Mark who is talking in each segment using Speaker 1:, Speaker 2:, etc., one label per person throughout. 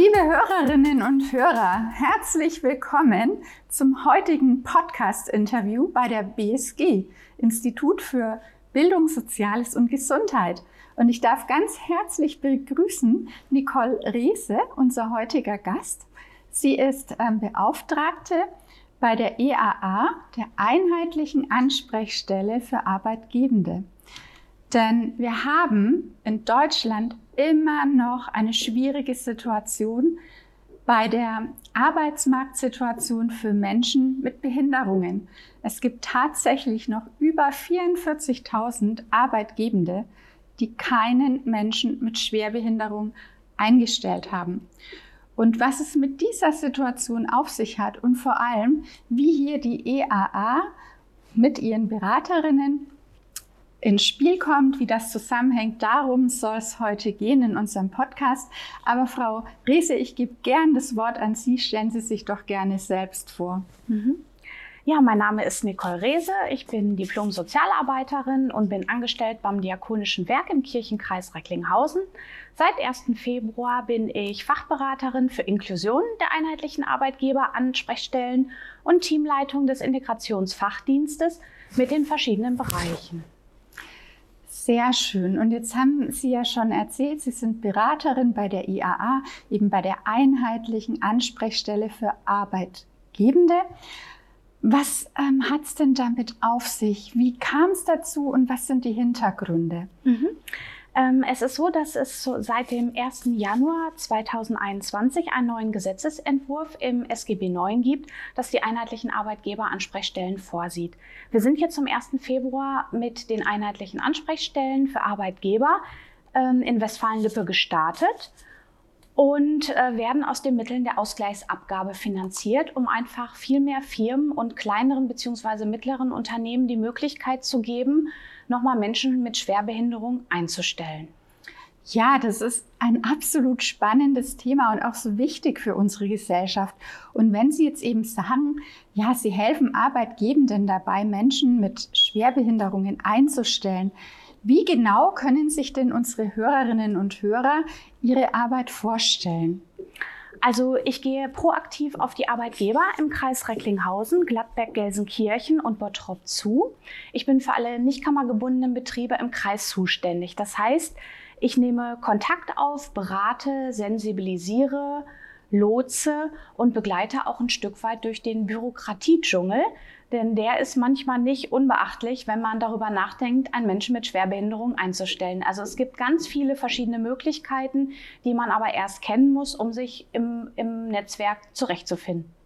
Speaker 1: Liebe Hörerinnen und Hörer, herzlich willkommen zum heutigen Podcast-Interview bei der BSG, Institut für Bildung, Soziales und Gesundheit. Und ich darf ganz herzlich begrüßen Nicole Reese, unser heutiger Gast. Sie ist ähm, Beauftragte bei der EAA, der Einheitlichen Ansprechstelle für Arbeitgebende. Denn wir haben in Deutschland immer noch eine schwierige Situation bei der Arbeitsmarktsituation für Menschen mit Behinderungen. Es gibt tatsächlich noch über 44.000 Arbeitgebende, die keinen Menschen mit Schwerbehinderung eingestellt haben. Und was es mit dieser Situation auf sich hat und vor allem, wie hier die EAA mit ihren Beraterinnen ins Spiel kommt, wie das zusammenhängt. Darum soll es heute gehen in unserem Podcast. Aber Frau Rese, ich gebe gern das Wort an Sie. Stellen Sie sich doch gerne selbst vor.
Speaker 2: Mhm. Ja, mein Name ist Nicole Rehse. Ich bin Diplom-Sozialarbeiterin und bin angestellt beim Diakonischen Werk im Kirchenkreis Recklinghausen. Seit 1. Februar bin ich Fachberaterin für Inklusion der einheitlichen Arbeitgeber-Ansprechstellen und Teamleitung des Integrationsfachdienstes mit den verschiedenen Bereichen.
Speaker 1: Sehr schön. Und jetzt haben Sie ja schon erzählt, Sie sind Beraterin bei der IAA, eben bei der einheitlichen Ansprechstelle für Arbeitgebende. Was ähm, hat es denn damit auf sich? Wie kam es dazu und was sind die Hintergründe?
Speaker 2: Mhm. Ähm, es ist so, dass es so seit dem 1. Januar 2021 einen neuen Gesetzesentwurf im SGB IX gibt, das die einheitlichen Arbeitgeberansprechstellen vorsieht. Wir sind jetzt zum 1. Februar mit den einheitlichen Ansprechstellen für Arbeitgeber ähm, in Westfalen-Lippe gestartet und äh, werden aus den Mitteln der Ausgleichsabgabe finanziert, um einfach viel mehr Firmen und kleineren bzw. mittleren Unternehmen die Möglichkeit zu geben, nochmal Menschen mit Schwerbehinderung einzustellen.
Speaker 1: Ja, das ist ein absolut spannendes Thema und auch so wichtig für unsere Gesellschaft. Und wenn Sie jetzt eben sagen, ja, Sie helfen Arbeitgebenden dabei, Menschen mit Schwerbehinderungen einzustellen, wie genau können sich denn unsere Hörerinnen und Hörer ihre Arbeit vorstellen?
Speaker 2: Also ich gehe proaktiv auf die Arbeitgeber im Kreis Recklinghausen, Gladbeck, Gelsenkirchen und Bottrop zu. Ich bin für alle nicht kammergebundenen Betriebe im Kreis zuständig. Das heißt, ich nehme Kontakt auf, berate, sensibilisiere, lotse und begleite auch ein Stück weit durch den Bürokratiedschungel, denn der ist manchmal nicht unbeachtlich, wenn man darüber nachdenkt, einen Menschen mit Schwerbehinderung einzustellen. Also es gibt ganz viele verschiedene Möglichkeiten, die man aber erst kennen muss, um sich im, im Netzwerk zurechtzufinden.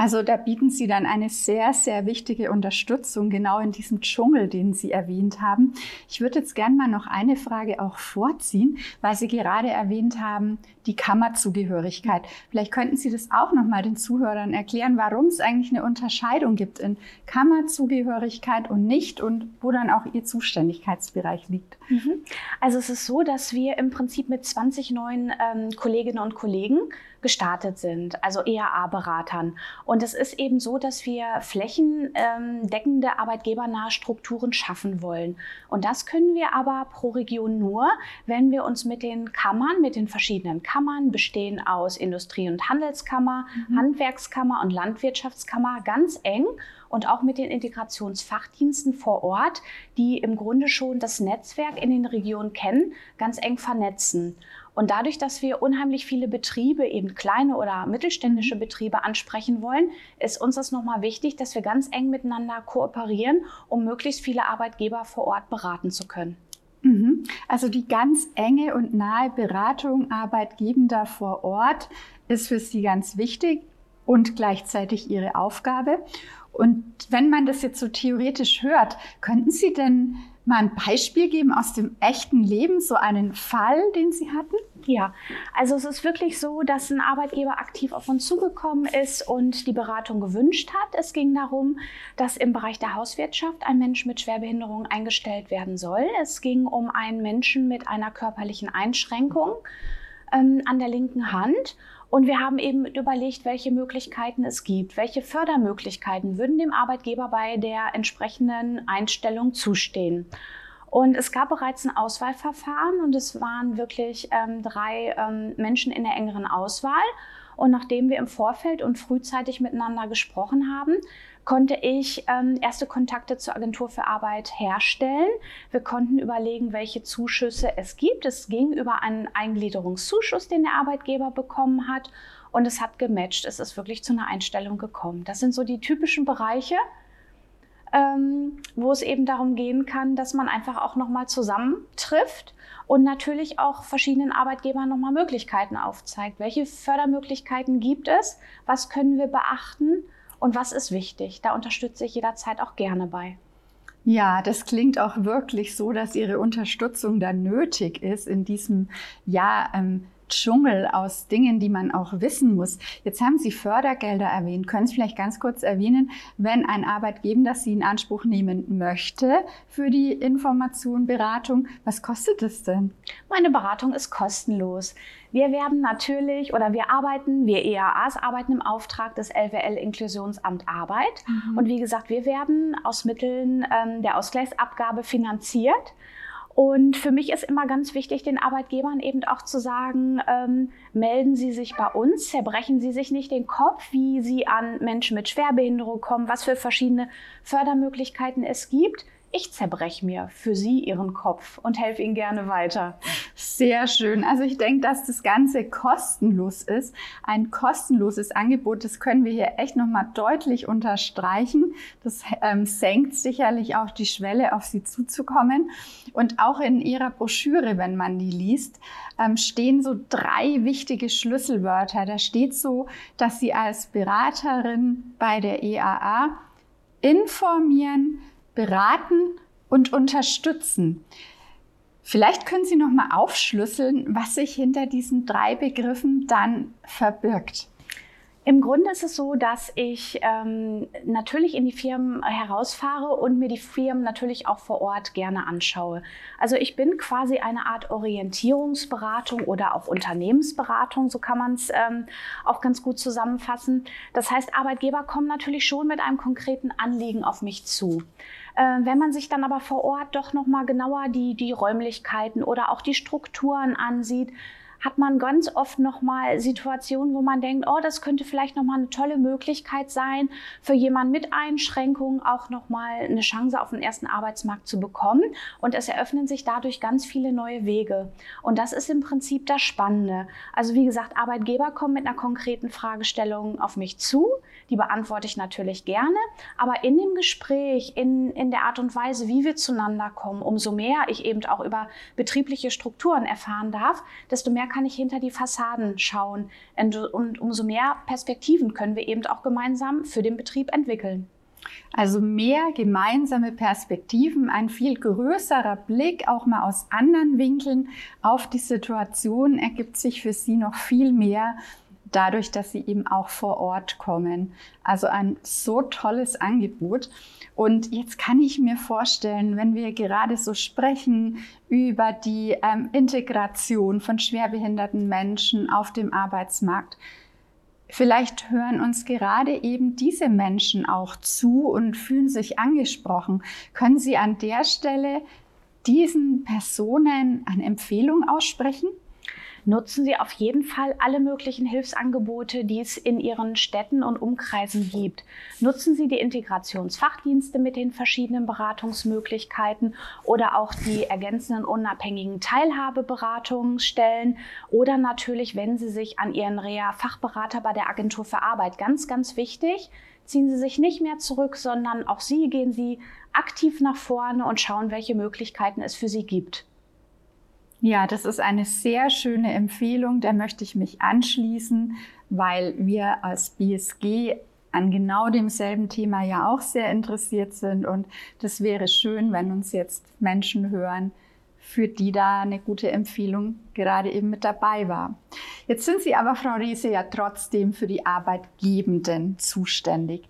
Speaker 1: Also da bieten Sie dann eine sehr, sehr wichtige Unterstützung genau in diesem Dschungel, den Sie erwähnt haben. Ich würde jetzt gerne mal noch eine Frage auch vorziehen, weil Sie gerade erwähnt haben, die Kammerzugehörigkeit. Vielleicht könnten Sie das auch noch mal den Zuhörern erklären, warum es eigentlich eine Unterscheidung gibt in Kammerzugehörigkeit und nicht und wo dann auch Ihr Zuständigkeitsbereich liegt.
Speaker 2: Mhm. Also es ist so, dass wir im Prinzip mit 20 neuen ähm, Kolleginnen und Kollegen gestartet sind, also EAA-Beratern. Und es ist eben so, dass wir flächendeckende arbeitgebernahe Strukturen schaffen wollen. Und das können wir aber pro Region nur, wenn wir uns mit den Kammern, mit den verschiedenen Kammern, bestehen aus Industrie- und Handelskammer, mhm. Handwerkskammer und Landwirtschaftskammer, ganz eng und auch mit den Integrationsfachdiensten vor Ort, die im Grunde schon das Netzwerk in den Regionen kennen, ganz eng vernetzen. Und dadurch, dass wir unheimlich viele Betriebe, eben kleine oder mittelständische. Betriebe ansprechen wollen, ist uns das nochmal wichtig, dass wir ganz eng miteinander kooperieren, um möglichst viele Arbeitgeber vor Ort beraten zu können.
Speaker 1: Mhm. Also die ganz enge und nahe Beratung Arbeitgebender vor Ort ist für Sie ganz wichtig und gleichzeitig Ihre Aufgabe. Und wenn man das jetzt so theoretisch hört, könnten Sie denn mal ein Beispiel geben aus dem echten Leben, so einen Fall, den Sie hatten?
Speaker 2: Ja, also es ist wirklich so, dass ein Arbeitgeber aktiv auf uns zugekommen ist und die Beratung gewünscht hat. Es ging darum, dass im Bereich der Hauswirtschaft ein Mensch mit Schwerbehinderung eingestellt werden soll. Es ging um einen Menschen mit einer körperlichen Einschränkung ähm, an der linken Hand. Und wir haben eben überlegt, welche Möglichkeiten es gibt, welche Fördermöglichkeiten würden dem Arbeitgeber bei der entsprechenden Einstellung zustehen. Und es gab bereits ein Auswahlverfahren und es waren wirklich ähm, drei ähm, Menschen in der engeren Auswahl. Und nachdem wir im Vorfeld und frühzeitig miteinander gesprochen haben, konnte ich ähm, erste Kontakte zur Agentur für Arbeit herstellen. Wir konnten überlegen, welche Zuschüsse es gibt. Es ging über einen Eingliederungszuschuss, den der Arbeitgeber bekommen hat. Und es hat gematcht. Es ist wirklich zu einer Einstellung gekommen. Das sind so die typischen Bereiche, ähm, wo es eben darum gehen kann, dass man einfach auch nochmal zusammentrifft und natürlich auch verschiedenen Arbeitgebern nochmal Möglichkeiten aufzeigt. Welche Fördermöglichkeiten gibt es? Was können wir beachten? Und was ist wichtig? Da unterstütze ich jederzeit auch gerne bei.
Speaker 1: Ja, das klingt auch wirklich so, dass Ihre Unterstützung da nötig ist in diesem ja ähm, Dschungel aus Dingen, die man auch wissen muss. Jetzt haben Sie Fördergelder erwähnt. Können Sie vielleicht ganz kurz erwähnen, wenn ein Arbeitgeber das Sie in Anspruch nehmen möchte für die Information, Beratung, was kostet es denn?
Speaker 2: Meine Beratung ist kostenlos. Wir werden natürlich oder wir arbeiten, wir EAAs arbeiten im Auftrag des LWL Inklusionsamt Arbeit. Mhm. Und wie gesagt, wir werden aus Mitteln ähm, der Ausgleichsabgabe finanziert. Und für mich ist immer ganz wichtig, den Arbeitgebern eben auch zu sagen, ähm, melden Sie sich bei uns, zerbrechen Sie sich nicht den Kopf, wie Sie an Menschen mit Schwerbehinderung kommen, was für verschiedene Fördermöglichkeiten es gibt ich zerbreche mir für Sie Ihren Kopf und helfe Ihnen gerne weiter.
Speaker 1: Sehr schön. Also ich denke, dass das Ganze kostenlos ist. Ein kostenloses Angebot, das können wir hier echt nochmal deutlich unterstreichen. Das ähm, senkt sicherlich auch die Schwelle, auf Sie zuzukommen. Und auch in Ihrer Broschüre, wenn man die liest, ähm, stehen so drei wichtige Schlüsselwörter. Da steht so, dass Sie als Beraterin bei der EAA informieren, beraten und unterstützen. Vielleicht können Sie noch mal aufschlüsseln, was sich hinter diesen drei Begriffen dann verbirgt.
Speaker 2: Im Grunde ist es so, dass ich ähm, natürlich in die Firmen herausfahre und mir die Firmen natürlich auch vor Ort gerne anschaue. Also ich bin quasi eine Art Orientierungsberatung oder auch Unternehmensberatung, so kann man es ähm, auch ganz gut zusammenfassen. Das heißt, Arbeitgeber kommen natürlich schon mit einem konkreten Anliegen auf mich zu. Äh, wenn man sich dann aber vor Ort doch noch mal genauer die, die Räumlichkeiten oder auch die Strukturen ansieht, hat man ganz oft nochmal Situationen, wo man denkt, oh, das könnte vielleicht nochmal eine tolle Möglichkeit sein, für jemanden mit Einschränkungen auch nochmal eine Chance auf den ersten Arbeitsmarkt zu bekommen. Und es eröffnen sich dadurch ganz viele neue Wege. Und das ist im Prinzip das Spannende. Also wie gesagt, Arbeitgeber kommen mit einer konkreten Fragestellung auf mich zu. Die beantworte ich natürlich gerne. Aber in dem Gespräch, in, in der Art und Weise, wie wir zueinander kommen, umso mehr ich eben auch über betriebliche Strukturen erfahren darf, desto mehr kann ich hinter die Fassaden schauen. Und umso mehr Perspektiven können wir eben auch gemeinsam für den Betrieb entwickeln.
Speaker 1: Also mehr gemeinsame Perspektiven, ein viel größerer Blick auch mal aus anderen Winkeln auf die Situation ergibt sich für Sie noch viel mehr dadurch, dass Sie eben auch vor Ort kommen. Also ein so tolles Angebot. Und jetzt kann ich mir vorstellen, wenn wir gerade so sprechen über die ähm, Integration von schwerbehinderten Menschen auf dem Arbeitsmarkt, Vielleicht hören uns gerade eben diese Menschen auch zu und fühlen sich angesprochen. Können Sie an der Stelle diesen Personen eine Empfehlung aussprechen?
Speaker 2: Nutzen Sie auf jeden Fall alle möglichen Hilfsangebote, die es in Ihren Städten und Umkreisen gibt. Nutzen Sie die Integrationsfachdienste mit den verschiedenen Beratungsmöglichkeiten oder auch die ergänzenden unabhängigen Teilhabeberatungsstellen oder natürlich wenden Sie sich an Ihren Reha-Fachberater bei der Agentur für Arbeit. Ganz, ganz wichtig, ziehen Sie sich nicht mehr zurück, sondern auch Sie gehen Sie aktiv nach vorne und schauen, welche Möglichkeiten es für Sie gibt.
Speaker 1: Ja, das ist eine sehr schöne Empfehlung. Der möchte ich mich anschließen, weil wir als BSG an genau demselben Thema ja auch sehr interessiert sind. Und das wäre schön, wenn uns jetzt Menschen hören, für die da eine gute Empfehlung gerade eben mit dabei war. Jetzt sind Sie aber, Frau Riese, ja trotzdem für die Arbeitgebenden zuständig.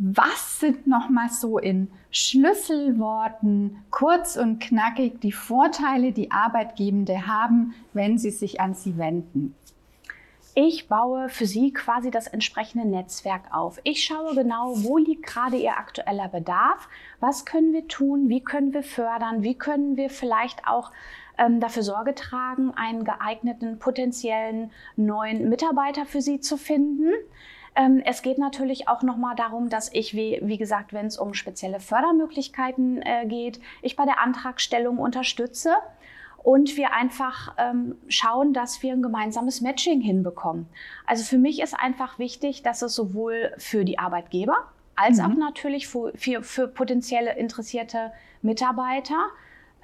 Speaker 1: Was sind nochmal so in Schlüsselworten kurz und knackig die Vorteile, die Arbeitgebende haben, wenn sie sich an sie wenden?
Speaker 2: Ich baue für Sie quasi das entsprechende Netzwerk auf. Ich schaue genau, wo liegt gerade Ihr aktueller Bedarf, was können wir tun, wie können wir fördern, wie können wir vielleicht auch ähm, dafür Sorge tragen, einen geeigneten potenziellen neuen Mitarbeiter für Sie zu finden. Ähm, es geht natürlich auch nochmal darum, dass ich, wie, wie gesagt, wenn es um spezielle Fördermöglichkeiten äh, geht, ich bei der Antragstellung unterstütze und wir einfach ähm, schauen, dass wir ein gemeinsames Matching hinbekommen. Also für mich ist einfach wichtig, dass es sowohl für die Arbeitgeber als mhm. auch natürlich für, für, für, potenzielle interessierte Mitarbeiter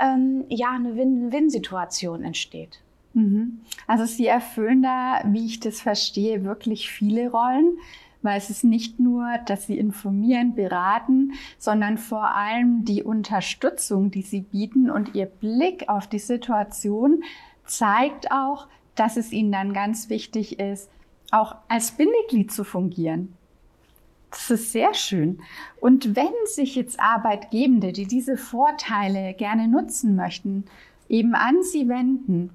Speaker 2: ähm, ja eine Win-Win-Situation entsteht.
Speaker 1: Mhm. Also Sie erfüllen da, wie ich das verstehe, wirklich viele Rollen, weil es ist nicht nur, dass Sie informieren, beraten, sondern vor allem die Unterstützung, die Sie bieten und Ihr Blick auf die Situation zeigt auch, dass es Ihnen dann ganz wichtig ist, auch als Bindeglied zu fungieren. Das ist sehr schön. Und wenn sich jetzt Arbeitgebende, die diese Vorteile gerne nutzen möchten, eben an Sie wenden,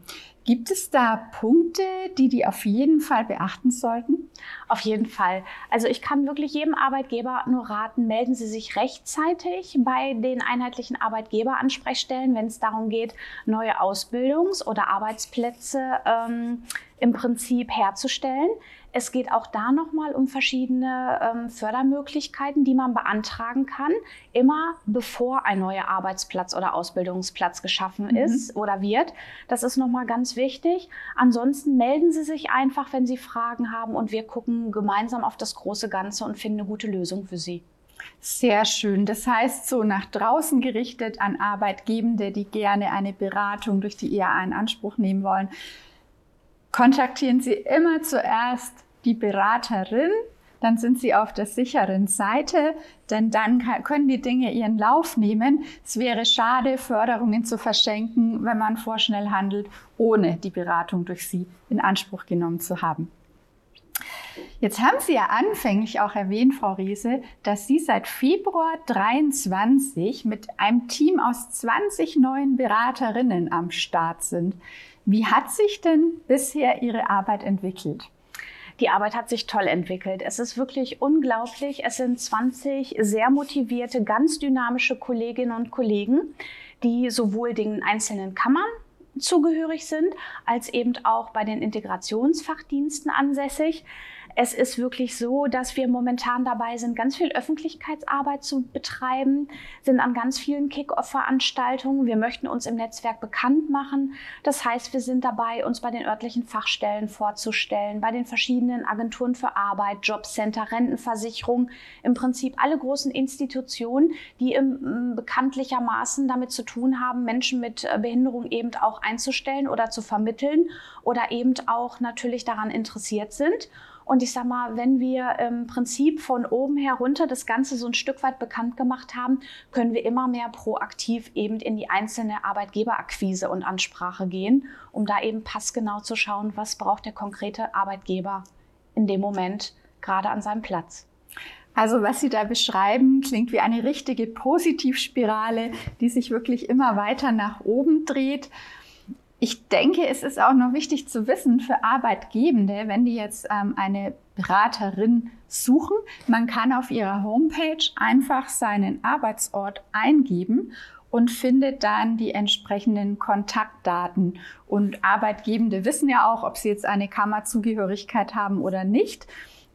Speaker 1: Gibt es da Punkte, die die auf jeden Fall beachten sollten?
Speaker 2: Auf jeden Fall. Also ich kann wirklich jedem Arbeitgeber nur raten, melden Sie sich rechtzeitig bei den einheitlichen Arbeitgeberansprechstellen, wenn es darum geht, neue Ausbildungs- oder Arbeitsplätze ähm, im Prinzip herzustellen. Es geht auch da nochmal um verschiedene ähm, Fördermöglichkeiten, die man beantragen kann, immer bevor ein neuer Arbeitsplatz oder Ausbildungsplatz geschaffen mhm. ist oder wird. Das ist nochmal ganz wichtig. Ansonsten melden Sie sich einfach, wenn Sie Fragen haben und wir gucken gemeinsam auf das große Ganze und finden eine gute Lösung für Sie.
Speaker 1: Sehr schön. Das heißt, so nach draußen gerichtet an Arbeitgebende, die gerne eine Beratung durch die IAA in Anspruch nehmen wollen kontaktieren Sie immer zuerst die Beraterin, dann sind Sie auf der sicheren Seite, denn dann können die Dinge ihren Lauf nehmen. Es wäre schade, Förderungen zu verschenken, wenn man vorschnell handelt, ohne die Beratung durch Sie in Anspruch genommen zu haben. Jetzt haben Sie ja anfänglich auch erwähnt, Frau Riese, dass Sie seit Februar 23 mit einem Team aus 20 neuen Beraterinnen am Start sind. Wie hat sich denn bisher Ihre Arbeit entwickelt?
Speaker 2: Die Arbeit hat sich toll entwickelt. Es ist wirklich unglaublich. Es sind 20 sehr motivierte, ganz dynamische Kolleginnen und Kollegen, die sowohl den einzelnen Kammern zugehörig sind, als eben auch bei den Integrationsfachdiensten ansässig. Es ist wirklich so, dass wir momentan dabei sind, ganz viel Öffentlichkeitsarbeit zu betreiben, sind an ganz vielen Kick-Off-Veranstaltungen. Wir möchten uns im Netzwerk bekannt machen. Das heißt, wir sind dabei, uns bei den örtlichen Fachstellen vorzustellen, bei den verschiedenen Agenturen für Arbeit, Jobcenter, Rentenversicherung, im Prinzip alle großen Institutionen, die im, bekanntlichermaßen damit zu tun haben, Menschen mit äh, Behinderung eben auch einzustellen oder zu vermitteln oder eben auch natürlich daran interessiert sind. Und ich sag mal, wenn wir im Prinzip von oben herunter das Ganze so ein Stück weit bekannt gemacht haben, können wir immer mehr proaktiv eben in die einzelne Arbeitgeberakquise und Ansprache gehen, um da eben passgenau zu schauen, was braucht der konkrete Arbeitgeber in dem Moment gerade an seinem Platz.
Speaker 1: Also was Sie da beschreiben, klingt wie eine richtige Positivspirale, die sich wirklich immer weiter nach oben dreht. Ich denke, es ist auch noch wichtig zu wissen für Arbeitgebende, wenn die jetzt ähm, eine Beraterin suchen, man kann auf ihrer Homepage einfach seinen Arbeitsort eingeben und findet dann die entsprechenden Kontaktdaten. Und Arbeitgebende wissen ja auch, ob sie jetzt eine Kammerzugehörigkeit haben oder nicht.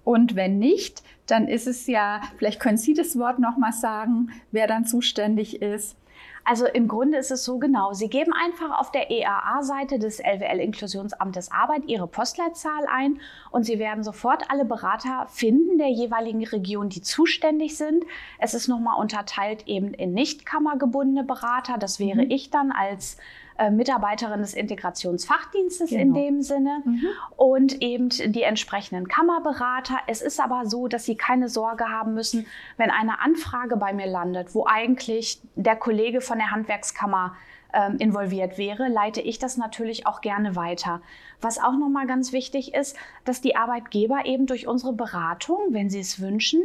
Speaker 1: Und wenn nicht, dann ist es ja, vielleicht können Sie das Wort nochmal sagen, wer dann zuständig ist.
Speaker 2: Also im Grunde ist es so genau. Sie geben einfach auf der EAA-Seite des LWL Inklusionsamtes Arbeit Ihre Postleitzahl ein und Sie werden sofort alle Berater finden der jeweiligen Region, die zuständig sind. Es ist nochmal unterteilt eben in nicht kammergebundene Berater. Das wäre mhm. ich dann als äh, Mitarbeiterin des Integrationsfachdienstes genau. in dem Sinne mhm. und eben die entsprechenden Kammerberater. Es ist aber so, dass Sie keine Sorge haben müssen, wenn eine Anfrage bei mir landet, wo eigentlich der Kollege von der Handwerkskammer ähm, involviert wäre, leite ich das natürlich auch gerne weiter. Was auch nochmal ganz wichtig ist, dass die Arbeitgeber eben durch unsere Beratung, wenn sie es wünschen,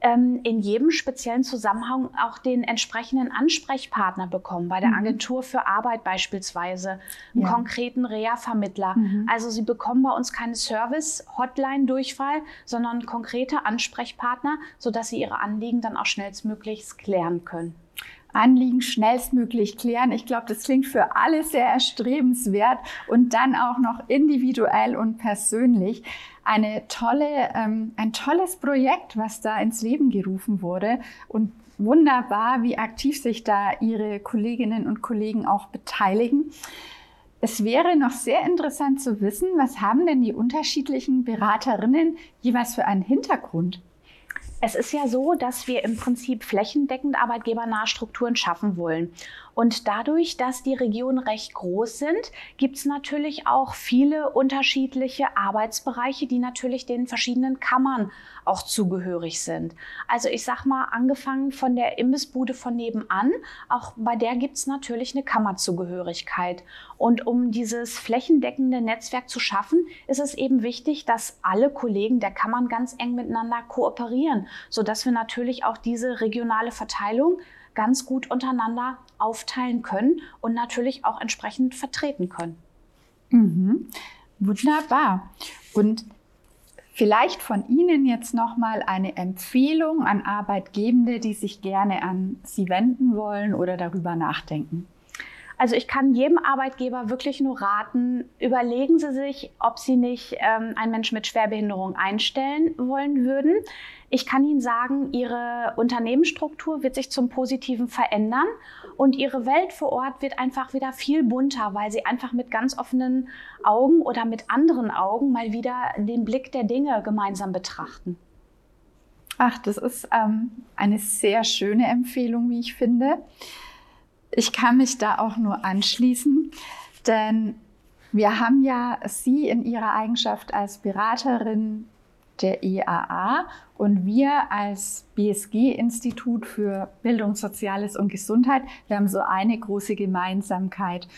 Speaker 2: ähm, in jedem speziellen Zusammenhang auch den entsprechenden Ansprechpartner bekommen, bei der mhm. Agentur für Arbeit beispielsweise, einen ja. konkreten Reha-Vermittler. Mhm. Also Sie bekommen bei uns keine Service-Hotline-Durchfall, sondern konkrete Ansprechpartner, sodass Sie Ihre Anliegen dann auch schnellstmöglichst klären können.
Speaker 1: Anliegen schnellstmöglich klären. Ich glaube, das klingt für alle sehr erstrebenswert und dann auch noch individuell und persönlich. Eine tolle, ähm, ein tolles Projekt, was da ins Leben gerufen wurde und wunderbar, wie aktiv sich da Ihre Kolleginnen und Kollegen auch beteiligen. Es wäre noch sehr interessant zu wissen, was haben denn die unterschiedlichen Beraterinnen jeweils für einen Hintergrund?
Speaker 2: Es ist ja so, dass wir im Prinzip flächendeckend arbeitgebernahe Strukturen schaffen wollen. Und dadurch, dass die Regionen recht groß sind, gibt es natürlich auch viele unterschiedliche Arbeitsbereiche, die natürlich den verschiedenen Kammern auch zugehörig sind. Also ich sag mal, angefangen von der Imbissbude von nebenan, auch bei der gibt es natürlich eine Kammerzugehörigkeit. Und um dieses flächendeckende Netzwerk zu schaffen, ist es eben wichtig, dass alle Kollegen der Kammern ganz eng miteinander kooperieren, sodass wir natürlich auch diese regionale Verteilung ganz gut untereinander aufteilen können und natürlich auch entsprechend vertreten können.
Speaker 1: Mhm. Wunderbar. Und vielleicht von Ihnen jetzt nochmal eine Empfehlung an Arbeitgebende, die sich gerne an Sie wenden wollen oder darüber nachdenken.
Speaker 2: Also ich kann jedem Arbeitgeber wirklich nur raten, überlegen Sie sich, ob Sie nicht ähm, einen Menschen mit Schwerbehinderung einstellen wollen würden. Ich kann Ihnen sagen, Ihre Unternehmensstruktur wird sich zum Positiven verändern und Ihre Welt vor Ort wird einfach wieder viel bunter, weil Sie einfach mit ganz offenen Augen oder mit anderen Augen mal wieder den Blick der Dinge gemeinsam betrachten.
Speaker 1: Ach, das ist ähm, eine sehr schöne Empfehlung, wie ich finde. Ich kann mich da auch nur anschließen, denn wir haben ja Sie in Ihrer Eigenschaft als Beraterin der EAA und wir als BSG-Institut für Bildung, Soziales und Gesundheit, wir haben so eine große Gemeinsamkeit.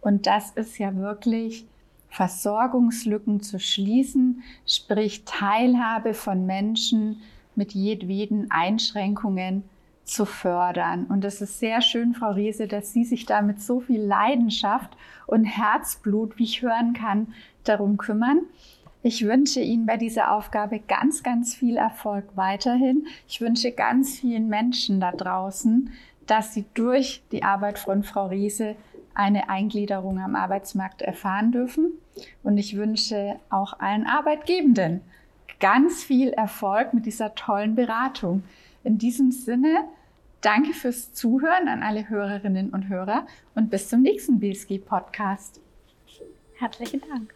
Speaker 1: Und das ist ja wirklich Versorgungslücken zu schließen, sprich Teilhabe von Menschen mit jedweden Einschränkungen zu fördern. Und es ist sehr schön, Frau Riese, dass Sie sich da mit so viel Leidenschaft und Herzblut, wie ich hören kann, darum kümmern. Ich wünsche Ihnen bei dieser Aufgabe ganz, ganz viel Erfolg weiterhin. Ich wünsche ganz vielen Menschen da draußen, dass sie durch die Arbeit von Frau Riese eine Eingliederung am Arbeitsmarkt erfahren dürfen. Und ich wünsche auch allen Arbeitgebenden ganz viel Erfolg mit dieser tollen Beratung. In diesem Sinne, danke fürs Zuhören an alle Hörerinnen und Hörer und bis zum nächsten BSG-Podcast.
Speaker 2: Herzlichen Dank.